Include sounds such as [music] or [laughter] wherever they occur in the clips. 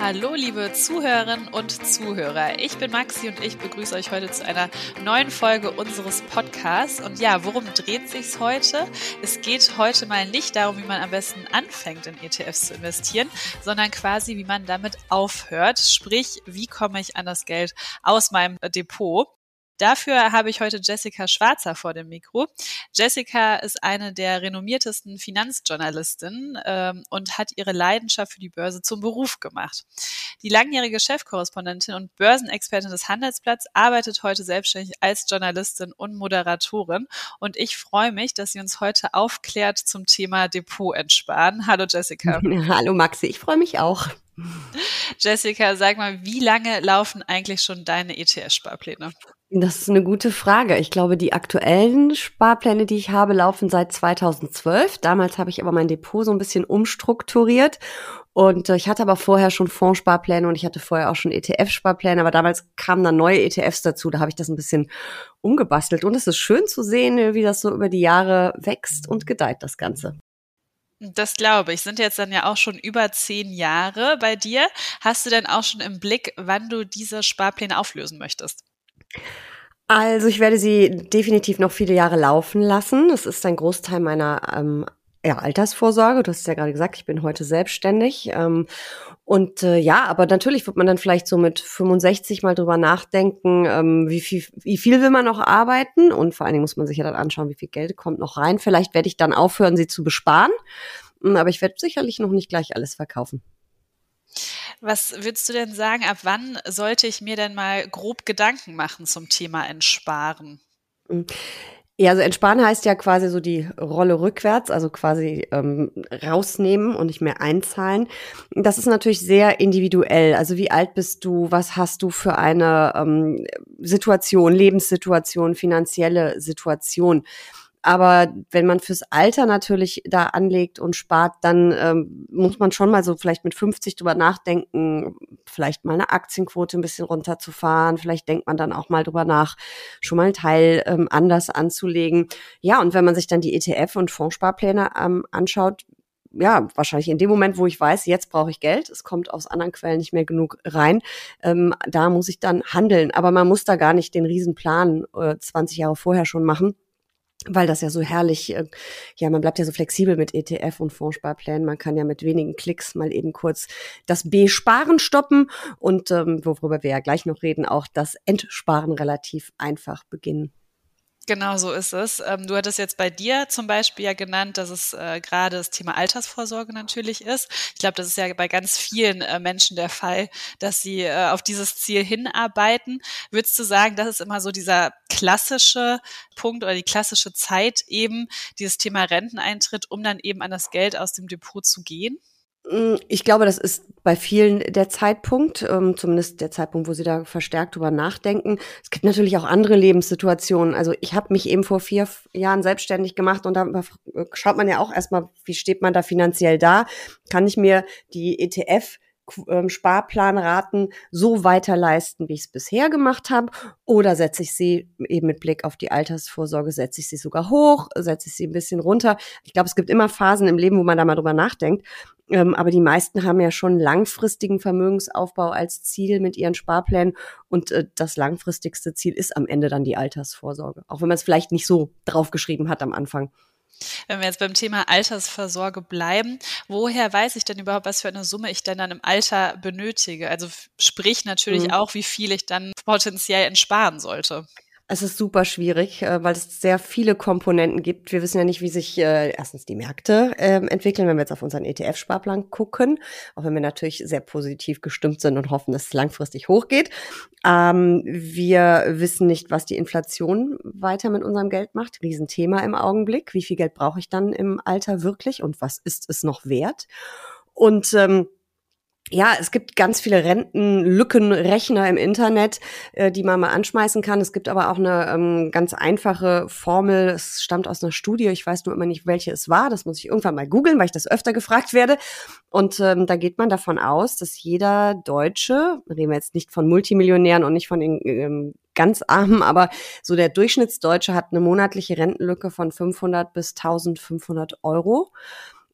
Hallo, liebe Zuhörerinnen und Zuhörer. Ich bin Maxi und ich begrüße euch heute zu einer neuen Folge unseres Podcasts. Und ja, worum dreht sich's heute? Es geht heute mal nicht darum, wie man am besten anfängt, in ETFs zu investieren, sondern quasi, wie man damit aufhört. Sprich, wie komme ich an das Geld aus meinem Depot? Dafür habe ich heute Jessica Schwarzer vor dem Mikro. Jessica ist eine der renommiertesten Finanzjournalistinnen ähm, und hat ihre Leidenschaft für die Börse zum Beruf gemacht. Die langjährige Chefkorrespondentin und Börsenexpertin des Handelsblatts arbeitet heute selbstständig als Journalistin und Moderatorin. Und ich freue mich, dass sie uns heute aufklärt zum Thema Depot entsparen. Hallo Jessica. [laughs] Hallo Maxi, ich freue mich auch. Jessica, sag mal, wie lange laufen eigentlich schon deine ETF-Sparpläne? Das ist eine gute Frage. Ich glaube, die aktuellen Sparpläne, die ich habe, laufen seit 2012. Damals habe ich aber mein Depot so ein bisschen umstrukturiert. Und äh, ich hatte aber vorher schon Fondssparpläne und ich hatte vorher auch schon ETF-Sparpläne. Aber damals kamen dann neue ETFs dazu. Da habe ich das ein bisschen umgebastelt. Und es ist schön zu sehen, wie das so über die Jahre wächst und gedeiht, das Ganze. Das glaube ich. Sind jetzt dann ja auch schon über zehn Jahre bei dir. Hast du denn auch schon im Blick, wann du diese Sparpläne auflösen möchtest? Also ich werde sie definitiv noch viele Jahre laufen lassen. Das ist ein Großteil meiner ähm, ja, Altersvorsorge. Du hast es ja gerade gesagt, ich bin heute selbstständig. Ähm, und äh, ja, aber natürlich wird man dann vielleicht so mit 65 mal drüber nachdenken, ähm, wie, viel, wie viel will man noch arbeiten? Und vor allen Dingen muss man sich ja dann anschauen, wie viel Geld kommt noch rein. Vielleicht werde ich dann aufhören, sie zu besparen. Hm, aber ich werde sicherlich noch nicht gleich alles verkaufen. Was würdest du denn sagen, ab wann sollte ich mir denn mal grob Gedanken machen zum Thema Entsparen? Hm. Ja, also entsparen heißt ja quasi so die Rolle rückwärts, also quasi ähm, rausnehmen und nicht mehr einzahlen. Das ist natürlich sehr individuell. Also wie alt bist du? Was hast du für eine ähm, Situation, Lebenssituation, finanzielle Situation? Aber wenn man fürs Alter natürlich da anlegt und spart, dann ähm, muss man schon mal so vielleicht mit 50 drüber nachdenken, vielleicht mal eine Aktienquote ein bisschen runterzufahren. Vielleicht denkt man dann auch mal drüber nach, schon mal einen Teil ähm, anders anzulegen. Ja, und wenn man sich dann die ETF- und Fondssparpläne ähm, anschaut, ja, wahrscheinlich in dem Moment, wo ich weiß, jetzt brauche ich Geld, es kommt aus anderen Quellen nicht mehr genug rein, ähm, da muss ich dann handeln. Aber man muss da gar nicht den Riesenplan äh, 20 Jahre vorher schon machen weil das ja so herrlich, äh, ja, man bleibt ja so flexibel mit ETF und Fondssparplänen. Man kann ja mit wenigen Klicks mal eben kurz das B-Sparen stoppen und ähm, worüber wir ja gleich noch reden, auch das Entsparen relativ einfach beginnen. Genau so ist es. Ähm, du hattest jetzt bei dir zum Beispiel ja genannt, dass es äh, gerade das Thema Altersvorsorge natürlich ist. Ich glaube, das ist ja bei ganz vielen äh, Menschen der Fall, dass sie äh, auf dieses Ziel hinarbeiten. Würdest du sagen, das ist immer so dieser klassische Punkt oder die klassische Zeit eben, dieses Thema Renteneintritt, um dann eben an das Geld aus dem Depot zu gehen? Mm, ich glaube, das ist bei vielen der Zeitpunkt, ähm, zumindest der Zeitpunkt, wo sie da verstärkt drüber nachdenken. Es gibt natürlich auch andere Lebenssituationen. Also ich habe mich eben vor vier Jahren selbstständig gemacht und da schaut man ja auch erstmal, wie steht man da finanziell da? Kann ich mir die ETF Sparplanraten so weiter leisten, wie ich es bisher gemacht habe? Oder setze ich sie eben mit Blick auf die Altersvorsorge, setze ich sie sogar hoch, setze ich sie ein bisschen runter? Ich glaube, es gibt immer Phasen im Leben, wo man da mal drüber nachdenkt. Ähm, aber die meisten haben ja schon langfristigen Vermögensaufbau als Ziel mit ihren Sparplänen. Und äh, das langfristigste Ziel ist am Ende dann die Altersvorsorge. Auch wenn man es vielleicht nicht so draufgeschrieben hat am Anfang. Wenn wir jetzt beim Thema Altersvorsorge bleiben, woher weiß ich denn überhaupt, was für eine Summe ich denn dann im Alter benötige? Also sprich natürlich mhm. auch, wie viel ich dann potenziell entsparen sollte. Es ist super schwierig, äh, weil es sehr viele Komponenten gibt. Wir wissen ja nicht, wie sich äh, erstens die Märkte äh, entwickeln, wenn wir jetzt auf unseren ETF-Sparplan gucken, auch wenn wir natürlich sehr positiv gestimmt sind und hoffen, dass es langfristig hochgeht. Ähm, wir wissen nicht, was die Inflation weiter mit unserem Geld macht. Riesenthema im Augenblick. Wie viel Geld brauche ich dann im Alter wirklich und was ist es noch wert? Und ähm, ja, es gibt ganz viele Rentenlückenrechner im Internet, äh, die man mal anschmeißen kann. Es gibt aber auch eine ähm, ganz einfache Formel. Es stammt aus einer Studie. Ich weiß nur immer nicht, welche es war. Das muss ich irgendwann mal googeln, weil ich das öfter gefragt werde. Und ähm, da geht man davon aus, dass jeder Deutsche, reden wir jetzt nicht von Multimillionären und nicht von den ähm, ganz armen, aber so der Durchschnittsdeutsche hat eine monatliche Rentenlücke von 500 bis 1500 Euro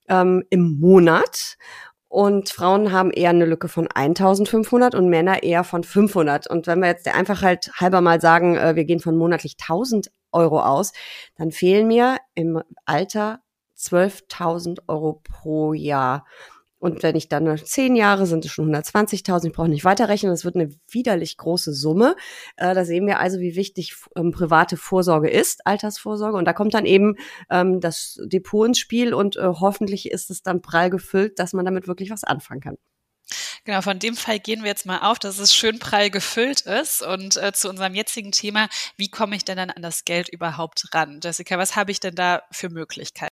ähm, im Monat. Und Frauen haben eher eine Lücke von 1500 und Männer eher von 500. Und wenn wir jetzt einfach halt halber mal sagen, äh, wir gehen von monatlich 1000 Euro aus, dann fehlen mir im Alter 12.000 Euro pro Jahr. Und wenn ich dann zehn Jahre sind es schon 120.000, ich brauche nicht weiterrechnen, das wird eine widerlich große Summe. Äh, da sehen wir also, wie wichtig ähm, private Vorsorge ist, Altersvorsorge. Und da kommt dann eben ähm, das Depot ins Spiel und äh, hoffentlich ist es dann prall gefüllt, dass man damit wirklich was anfangen kann. Genau, von dem Fall gehen wir jetzt mal auf, dass es schön prall gefüllt ist. Und äh, zu unserem jetzigen Thema, wie komme ich denn dann an das Geld überhaupt ran? Jessica, was habe ich denn da für Möglichkeiten?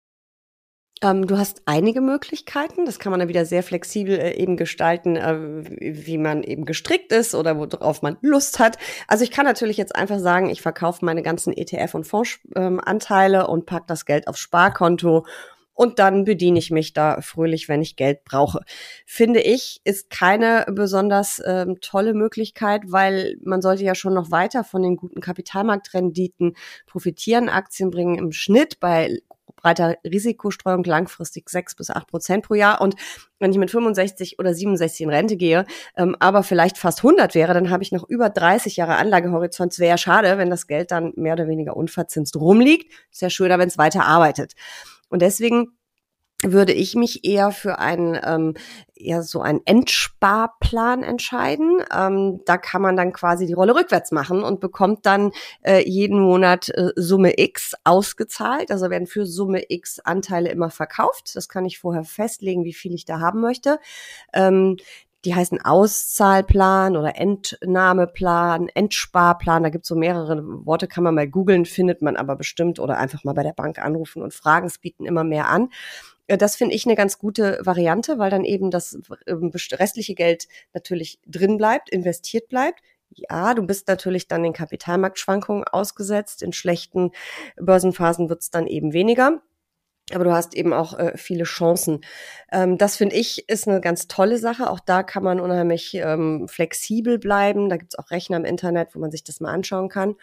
Ähm, du hast einige Möglichkeiten. Das kann man dann wieder sehr flexibel äh, eben gestalten, äh, wie man eben gestrickt ist oder worauf man Lust hat. Also ich kann natürlich jetzt einfach sagen, ich verkaufe meine ganzen ETF- und Fondsanteile ähm, und pack das Geld aufs Sparkonto und dann bediene ich mich da fröhlich, wenn ich Geld brauche. Finde ich, ist keine besonders ähm, tolle Möglichkeit, weil man sollte ja schon noch weiter von den guten Kapitalmarktrenditen profitieren. Aktien bringen im Schnitt bei breiter Risikostreuung langfristig sechs bis acht Prozent pro Jahr. Und wenn ich mit 65 oder 67 in Rente gehe, ähm, aber vielleicht fast 100 wäre, dann habe ich noch über 30 Jahre Anlagehorizont. Es wäre ja schade, wenn das Geld dann mehr oder weniger unverzinst rumliegt. Ist ja schöner, wenn es weiter arbeitet. Und deswegen würde ich mich eher für einen ähm, ja so einen Endsparplan entscheiden. Ähm, da kann man dann quasi die Rolle rückwärts machen und bekommt dann äh, jeden Monat äh, Summe X ausgezahlt. Also werden für Summe X Anteile immer verkauft. Das kann ich vorher festlegen, wie viel ich da haben möchte. Ähm, die heißen Auszahlplan oder Entnahmeplan, Endsparplan. Da gibt es so mehrere Worte, kann man mal googeln, findet man aber bestimmt oder einfach mal bei der Bank anrufen und fragen. Es bieten immer mehr an. Äh, das finde ich eine ganz gute Variante, weil dann eben das ähm, restliche Geld natürlich drin bleibt, investiert bleibt. Ja, du bist natürlich dann den Kapitalmarktschwankungen ausgesetzt. In schlechten Börsenphasen wird es dann eben weniger. Aber du hast eben auch äh, viele Chancen. Ähm, das finde ich ist eine ganz tolle Sache. Auch da kann man unheimlich ähm, flexibel bleiben. Da gibt es auch Rechner im Internet, wo man sich das mal anschauen kann.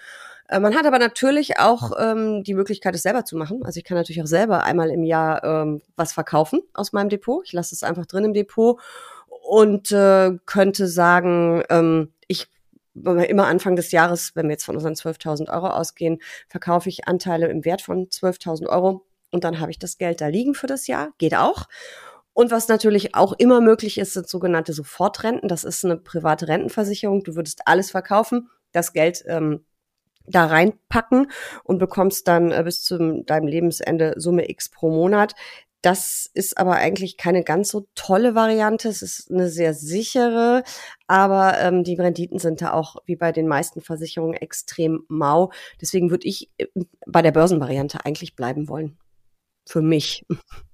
Äh, man hat aber natürlich auch ähm, die Möglichkeit, es selber zu machen. Also ich kann natürlich auch selber einmal im Jahr ähm, was verkaufen aus meinem Depot. Ich lasse es einfach drin im Depot und äh, könnte sagen, ähm, ich immer Anfang des Jahres, wenn wir jetzt von unseren 12.000 Euro ausgehen, verkaufe ich Anteile im Wert von 12.000 Euro und dann habe ich das Geld da liegen für das Jahr. Geht auch. Und was natürlich auch immer möglich ist, sind sogenannte Sofortrenten. Das ist eine private Rentenversicherung. Du würdest alles verkaufen, das Geld ähm, da reinpacken und bekommst dann äh, bis zu deinem Lebensende Summe X pro Monat. Das ist aber eigentlich keine ganz so tolle Variante. Es ist eine sehr sichere, aber ähm, die Renditen sind da auch wie bei den meisten Versicherungen extrem mau. Deswegen würde ich äh, bei der Börsenvariante eigentlich bleiben wollen. Für mich. [laughs]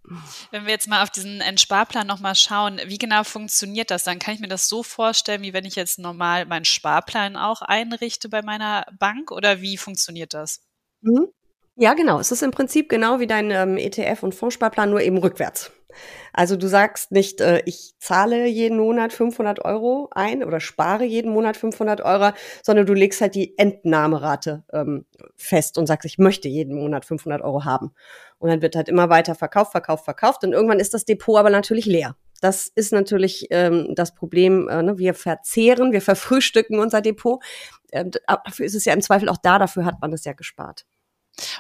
Wenn wir jetzt mal auf diesen Entsparplan nochmal schauen, wie genau funktioniert das? Dann kann ich mir das so vorstellen, wie wenn ich jetzt normal meinen Sparplan auch einrichte bei meiner Bank oder wie funktioniert das? Ja, genau. Es ist im Prinzip genau wie dein ähm, ETF- und Fondssparplan, nur eben rückwärts. Also du sagst nicht, äh, ich zahle jeden Monat 500 Euro ein oder spare jeden Monat 500 Euro, sondern du legst halt die Entnahmerate ähm, fest und sagst, ich möchte jeden Monat 500 Euro haben. Und dann wird halt immer weiter verkauft, verkauft, verkauft und irgendwann ist das Depot aber natürlich leer. Das ist natürlich ähm, das Problem. Äh, ne? Wir verzehren, wir verfrühstücken unser Depot. Äh, dafür ist es ja im Zweifel auch da, dafür hat man es ja gespart.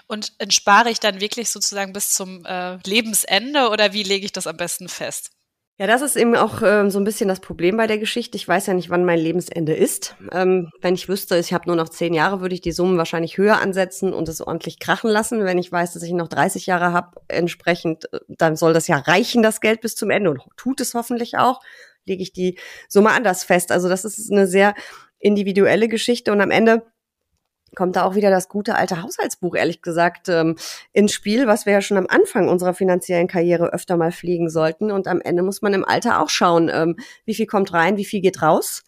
Und entspare ich dann wirklich sozusagen bis zum äh, Lebensende oder wie lege ich das am besten fest? Ja, das ist eben auch ähm, so ein bisschen das Problem bei der Geschichte. Ich weiß ja nicht, wann mein Lebensende ist. Ähm, wenn ich wüsste, ich habe nur noch zehn Jahre, würde ich die Summen wahrscheinlich höher ansetzen und es ordentlich krachen lassen. Wenn ich weiß, dass ich noch 30 Jahre habe, entsprechend, äh, dann soll das ja reichen, das Geld bis zum Ende und tut es hoffentlich auch, lege ich die Summe anders fest. Also das ist eine sehr individuelle Geschichte und am Ende kommt da auch wieder das gute alte Haushaltsbuch, ehrlich gesagt, ähm, ins Spiel, was wir ja schon am Anfang unserer finanziellen Karriere öfter mal fliegen sollten. Und am Ende muss man im Alter auch schauen, ähm, wie viel kommt rein, wie viel geht raus,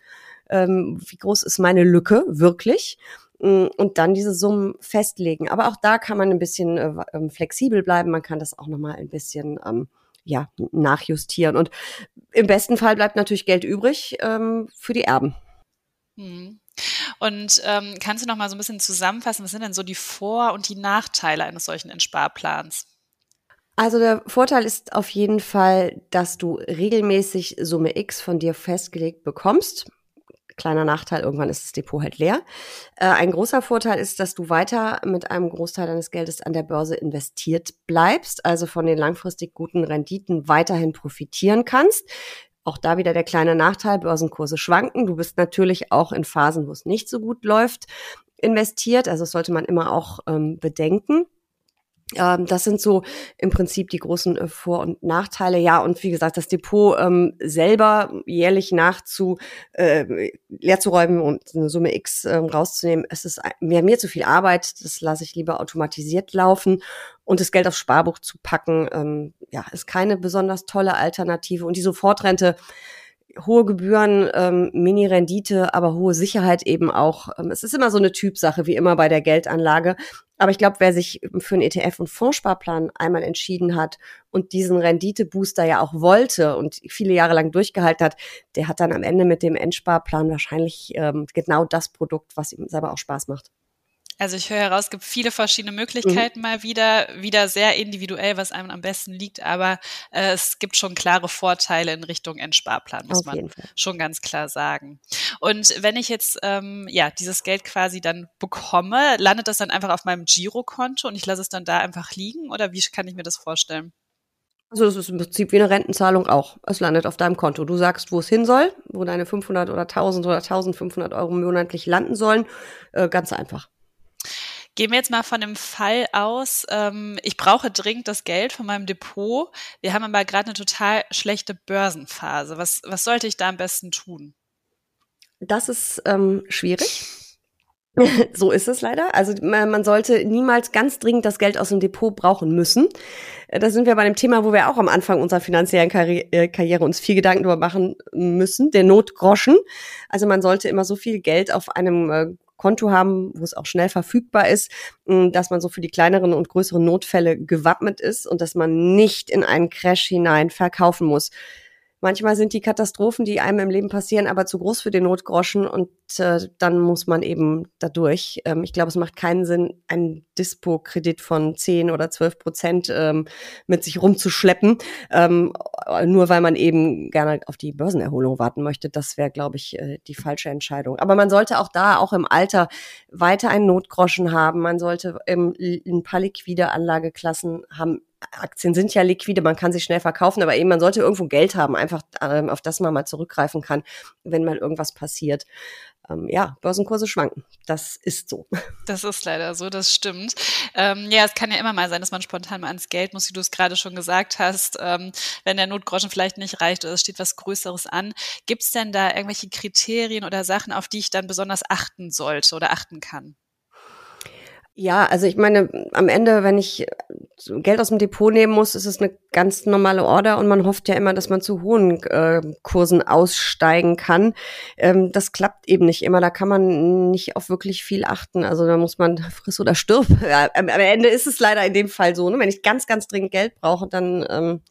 ähm, wie groß ist meine Lücke wirklich mm, und dann diese Summen festlegen. Aber auch da kann man ein bisschen äh, ähm, flexibel bleiben. Man kann das auch nochmal ein bisschen ähm, ja, nachjustieren. Und im besten Fall bleibt natürlich Geld übrig ähm, für die Erben. Hm. Und ähm, kannst du noch mal so ein bisschen zusammenfassen, was sind denn so die Vor- und die Nachteile eines solchen Entsparplans? Also der Vorteil ist auf jeden Fall, dass du regelmäßig Summe X von dir festgelegt bekommst. Kleiner Nachteil, irgendwann ist das Depot halt leer. Äh, ein großer Vorteil ist, dass du weiter mit einem Großteil deines Geldes an der Börse investiert bleibst, also von den langfristig guten Renditen weiterhin profitieren kannst. Auch da wieder der kleine Nachteil, Börsenkurse schwanken. Du bist natürlich auch in Phasen, wo es nicht so gut läuft, investiert. Also das sollte man immer auch ähm, bedenken. Ähm, das sind so im Prinzip die großen äh, Vor- und Nachteile. Ja, und wie gesagt, das Depot ähm, selber jährlich nachzu äh, leer zu räumen und eine Summe X äh, rauszunehmen, es ist mir, mir zu viel Arbeit. Das lasse ich lieber automatisiert laufen. Und das Geld aufs Sparbuch zu packen, ähm, ja, ist keine besonders tolle Alternative. Und die Sofortrente hohe Gebühren, ähm, Mini-Rendite, aber hohe Sicherheit eben auch. Ähm, es ist immer so eine Typsache, wie immer bei der Geldanlage. Aber ich glaube, wer sich für einen ETF- und Fondssparplan einmal entschieden hat und diesen Renditebooster ja auch wollte und viele Jahre lang durchgehalten hat, der hat dann am Ende mit dem Endsparplan wahrscheinlich ähm, genau das Produkt, was ihm selber auch Spaß macht. Also ich höre heraus, es gibt viele verschiedene Möglichkeiten mhm. mal wieder, wieder sehr individuell, was einem am besten liegt, aber äh, es gibt schon klare Vorteile in Richtung Endsparplan, muss Auf man schon ganz klar sagen. Und wenn ich jetzt ähm, ja dieses Geld quasi dann bekomme, landet das dann einfach auf meinem Girokonto und ich lasse es dann da einfach liegen oder wie kann ich mir das vorstellen? Also das ist im Prinzip wie eine Rentenzahlung auch. Es landet auf deinem Konto. Du sagst, wo es hin soll, wo deine 500 oder 1000 oder 1500 Euro monatlich landen sollen. Äh, ganz einfach. Gehen wir jetzt mal von dem Fall aus, ähm, ich brauche dringend das Geld von meinem Depot. Wir haben aber gerade eine total schlechte Börsenphase. Was, was sollte ich da am besten tun? Das ist ähm, schwierig. [laughs] so ist es leider. Also man sollte niemals ganz dringend das Geld aus dem Depot brauchen müssen. Äh, da sind wir bei dem Thema, wo wir auch am Anfang unserer finanziellen Karri äh, Karriere uns viel Gedanken darüber machen müssen, der Notgroschen. Also man sollte immer so viel Geld auf einem äh, Konto haben, wo es auch schnell verfügbar ist, mm, dass man so für die kleineren und größeren Notfälle gewappnet ist und dass man nicht in einen Crash hinein verkaufen muss. Manchmal sind die Katastrophen, die einem im Leben passieren, aber zu groß für den Notgroschen und äh, dann muss man eben dadurch. Ähm, ich glaube, es macht keinen Sinn, einen Dispo-Kredit von 10 oder 12 Prozent ähm, mit sich rumzuschleppen, ähm, nur weil man eben gerne auf die Börsenerholung warten möchte. Das wäre, glaube ich, äh, die falsche Entscheidung. Aber man sollte auch da, auch im Alter, weiter einen Notgroschen haben. Man sollte ähm, ein paar liquide Anlageklassen haben Aktien sind ja liquide, man kann sie schnell verkaufen, aber eben man sollte irgendwo Geld haben, einfach ähm, auf das man mal zurückgreifen kann, wenn mal irgendwas passiert. Ähm, ja, Börsenkurse schwanken. Das ist so. [laughs] Das ist leider so, das stimmt. Ähm, ja, es kann ja immer mal sein, dass man spontan mal ans Geld muss, wie du es gerade schon gesagt hast, ähm, wenn der Notgroschen vielleicht nicht reicht oder es steht was Größeres an. Gibt es denn da irgendwelche Kriterien oder Sachen, auf die ich dann besonders achten sollte oder achten kann? Ja, also ich meine, am Ende, wenn ich Geld aus dem Depot nehmen muss, ist es eine ganz normale Order und man hofft ja immer, dass man zu hohen äh, Kursen aussteigen kann. Ähm, das klappt eben nicht immer. Da kann man nicht auf wirklich viel achten. Also da muss man [laughs] friss oder stirb. Ja, am, Ende ist es leider in dem Fall so. Ne? Wenn ich ganz, ganz dringend Geld brauche, dann ähm,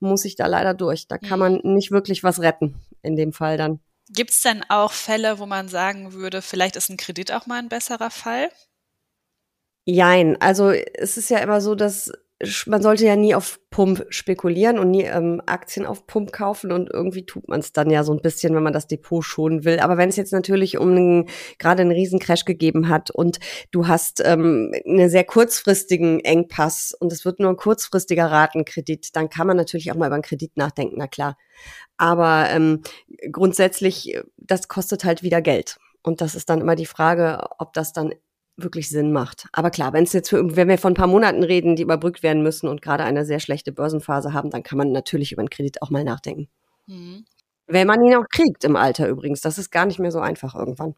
muss ich da leider durch. Da kann man nicht wirklich was retten in dem Fall dann. Gibt es denn auch Fälle, wo man sagen würde, vielleicht ist ein Kredit auch mal ein besserer Fall? Jein. Also es ist ja immer so, dass man sollte ja nie auf Pump spekulieren und nie ähm, Aktien auf Pump kaufen und irgendwie tut man es dann ja so ein bisschen, wenn man das Depot schonen will. Aber wenn es jetzt natürlich um gerade einen Riesencrash gegeben hat und du hast ähm, einen sehr kurzfristigen Engpass und es wird nur ein kurzfristiger Ratenkredit, dann kann man natürlich auch mal über einen Kredit nachdenken, na klar. Aber ähm, grundsätzlich, das kostet halt wieder Geld. Und das ist dann immer die Frage, ob das dann wirklich Sinn macht. Aber klar, wenn es jetzt für, wenn wir von ein paar Monaten reden, die überbrückt werden müssen und gerade eine sehr schlechte Börsenphase haben, dann kann man natürlich über einen Kredit auch mal nachdenken. Mhm. Wenn man ihn auch kriegt im Alter übrigens, das ist gar nicht mehr so einfach irgendwann.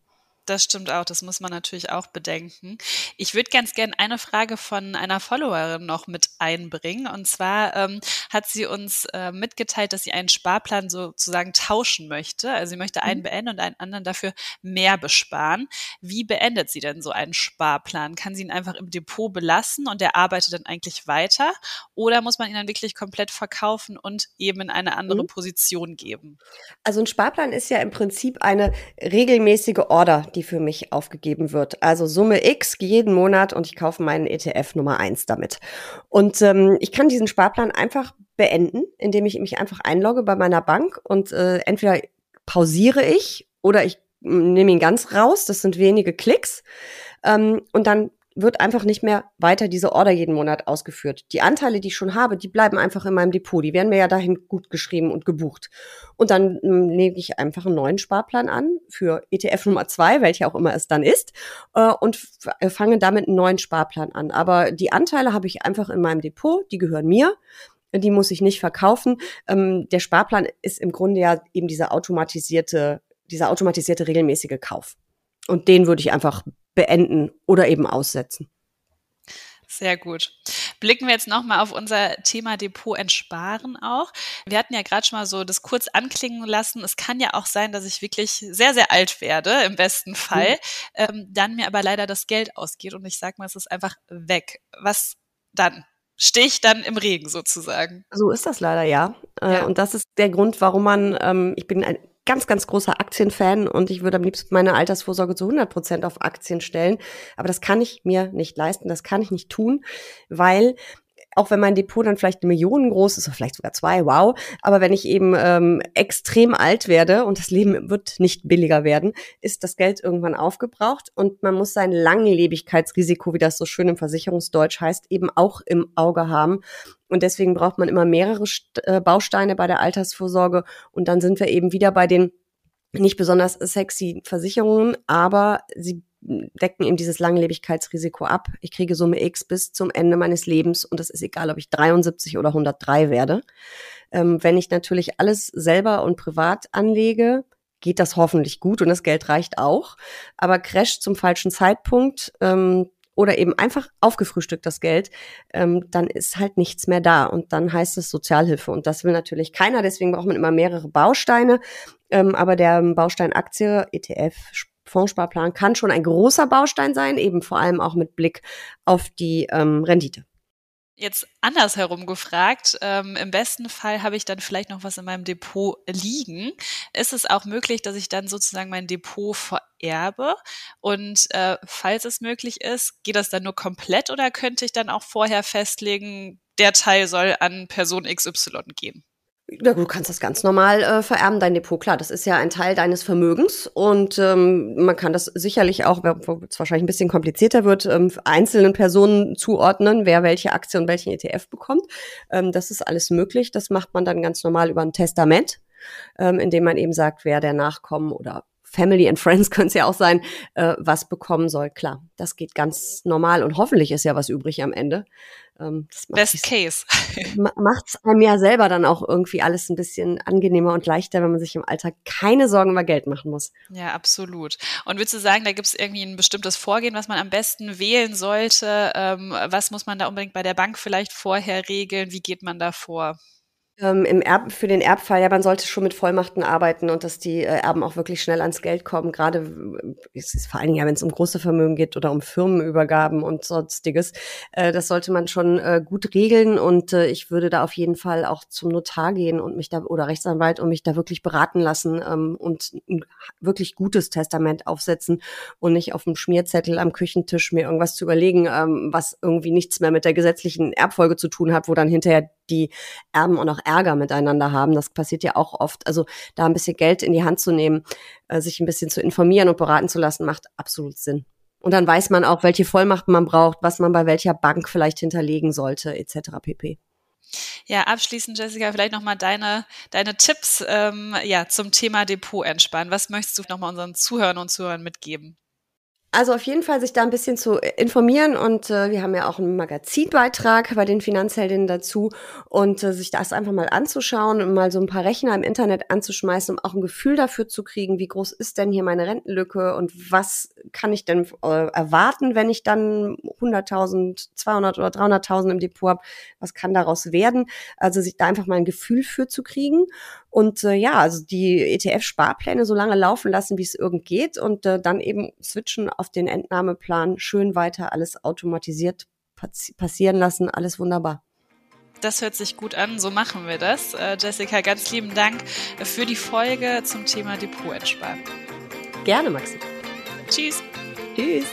Das stimmt auch, das muss man natürlich auch bedenken. Ich würde ganz gerne eine Frage von einer Followerin noch mit einbringen. Und zwar ähm, hat sie uns äh, mitgeteilt, dass sie einen Sparplan sozusagen tauschen möchte. Also sie möchte einen mhm. beenden und einen anderen dafür mehr besparen. Wie beendet sie denn so einen Sparplan? Kann sie ihn einfach im Depot belassen und der arbeitet dann eigentlich weiter? Oder muss man ihn dann wirklich komplett verkaufen und eben in eine andere mhm. Position geben? Also ein Sparplan ist ja im Prinzip eine regelmäßige Order, die für mich aufgegeben wird. Also Summe X jeden Monat und ich kaufe meinen ETF Nummer eins damit. Und ähm, ich kann diesen Sparplan einfach beenden, indem ich mich einfach einlogge bei meiner Bank und äh, entweder pausiere ich oder ich mm, nehme ihn ganz raus. Das sind wenige Klicks. Ähm, und dann wird einfach nicht mehr weiter diese Order jeden Monat ausgeführt. Die Anteile, die ich schon habe, die bleiben einfach in meinem Depot. Die werden mir ja dahin gut geschrieben und gebucht. Und dann ähm, lege ich einfach einen neuen Sparplan an für ETF Nummer zwei, welcher auch immer es dann ist, äh, und äh, fange damit einen neuen Sparplan an. Aber die Anteile habe ich einfach in meinem Depot, die gehören mir. Die muss ich nicht verkaufen. Ähm, der Sparplan ist im Grunde ja eben dieser automatisierte, dieser automatisierte regelmäßige Kauf. Und den würde ich einfach beenden oder eben aussetzen. Sehr gut. Blicken wir jetzt nochmal auf unser Thema Depot entsparen auch. Wir hatten ja gerade schon mal so das kurz anklingen lassen. Es kann ja auch sein, dass ich wirklich sehr, sehr alt werde, im besten Fall, mhm. ähm, dann mir aber leider das Geld ausgeht und ich sag mal, es ist einfach weg. Was dann? Stehe ich dann im Regen sozusagen? So ist das leider, ja. Äh, ja. Und das ist der Grund, warum man, ähm, ich bin ein ganz, ganz großer Aktienfan und ich würde am liebsten meine Altersvorsorge zu 100 Prozent auf Aktien stellen. Aber das kann ich mir nicht leisten, das kann ich nicht tun, weil auch wenn mein Depot dann vielleicht eine groß ist, oder vielleicht sogar zwei, wow. Aber wenn ich eben ähm, extrem alt werde und das Leben wird nicht billiger werden, ist das Geld irgendwann aufgebraucht und man muss sein Langlebigkeitsrisiko, wie das so schön im Versicherungsdeutsch heißt, eben auch im Auge haben. Und deswegen braucht man immer mehrere äh, Bausteine bei der Altersvorsorge. Und dann sind wir eben wieder bei den nicht besonders sexy Versicherungen, aber sie decken eben dieses Langlebigkeitsrisiko ab. Ich kriege Summe X bis zum Ende meines Lebens und es ist egal, ob ich 73 oder 103 werde. Ähm, wenn ich natürlich alles selber und privat anlege, geht das hoffentlich gut und das Geld reicht auch. Aber crasht zum falschen Zeitpunkt ähm, oder eben einfach aufgefrühstückt das Geld, ähm, dann ist halt nichts mehr da und dann heißt es Sozialhilfe und das will natürlich keiner. Deswegen braucht man immer mehrere Bausteine. Ähm, aber der Baustein Aktie, ETF, Fondssparplan kann schon ein großer Baustein sein, eben vor allem auch mit Blick auf die ähm, Rendite. Jetzt andersherum gefragt, ähm, im besten Fall habe ich dann vielleicht noch was in meinem Depot liegen. Ist es auch möglich, dass ich dann sozusagen mein Depot vererbe? Und äh, falls es möglich ist, geht das dann nur komplett oder könnte ich dann auch vorher festlegen, der Teil soll an Person XY gehen? Ja, du kannst das ganz normal äh, vererben, dein Depot. Klar, das ist ja ein Teil deines Vermögens und ähm, man kann das sicherlich auch, wo es wahrscheinlich ein bisschen komplizierter wird, ähm, einzelnen Personen zuordnen, wer welche Aktie und welchen ETF bekommt. Ähm, das ist alles möglich. Das macht man dann ganz normal über ein Testament, ähm, indem man eben sagt, wer der Nachkommen oder Family and Friends [laughs] können es ja auch sein, äh, was bekommen soll. Klar, das geht ganz normal und hoffentlich ist ja was übrig am Ende. Ähm, Best Case. [laughs] Macht es einem ja selber dann auch irgendwie alles ein bisschen angenehmer und leichter, wenn man sich im Alltag keine Sorgen über Geld machen muss. Ja, absolut. Und würdest du sagen, da gibt es irgendwie ein bestimmtes Vorgehen, was man am besten wählen sollte? Ähm, was muss man da unbedingt bei der Bank vielleicht vorher regeln? Wie geht man da vor? Ähm, im Erb, für den Erbfall, ja, man sollte schon mit Vollmachten arbeiten und dass die äh, Erben auch wirklich schnell ans Geld kommen. Gerade äh, ist es vor allen Dingen ja, wenn es um große Vermögen geht oder um Firmenübergaben und sonstiges. Äh, das sollte man schon äh, gut regeln und äh, ich würde da auf jeden Fall auch zum Notar gehen und mich da oder Rechtsanwalt und mich da wirklich beraten lassen ähm, und ein wirklich gutes Testament aufsetzen und nicht auf dem Schmierzettel am Küchentisch mir irgendwas zu überlegen, ähm, was irgendwie nichts mehr mit der gesetzlichen Erbfolge zu tun hat, wo dann hinterher die Erben auch noch Ärger miteinander haben. Das passiert ja auch oft. Also da ein bisschen Geld in die Hand zu nehmen, äh, sich ein bisschen zu informieren und beraten zu lassen, macht absolut Sinn. Und dann weiß man auch, welche Vollmachten man braucht, was man bei welcher Bank vielleicht hinterlegen sollte, etc. pp. Ja, abschließend, Jessica, vielleicht nochmal deine, deine Tipps ähm, ja, zum Thema Depot entspannen. Was möchtest du nochmal unseren Zuhörern und Zuhörern mitgeben? Also auf jeden Fall sich da ein bisschen zu informieren und äh, wir haben ja auch einen Magazinbeitrag bei den Finanzheldinnen dazu und äh, sich das einfach mal anzuschauen und mal so ein paar Rechner im Internet anzuschmeißen, um auch ein Gefühl dafür zu kriegen, wie groß ist denn hier meine Rentenlücke und was kann ich denn äh, erwarten, wenn ich dann 100.000, 200 oder 300.000 im Depot habe, was kann daraus werden? Also sich da einfach mal ein Gefühl für zu kriegen und äh, ja, also die ETF-Sparpläne so lange laufen lassen, wie es irgend geht und äh, dann eben switchen auf den Entnahmeplan, schön weiter alles automatisiert passieren lassen, alles wunderbar. Das hört sich gut an, so machen wir das. Äh, Jessica, ganz lieben Dank für die Folge zum Thema Depot entspannen. Gerne, Maxi. Tschüss. Tschüss.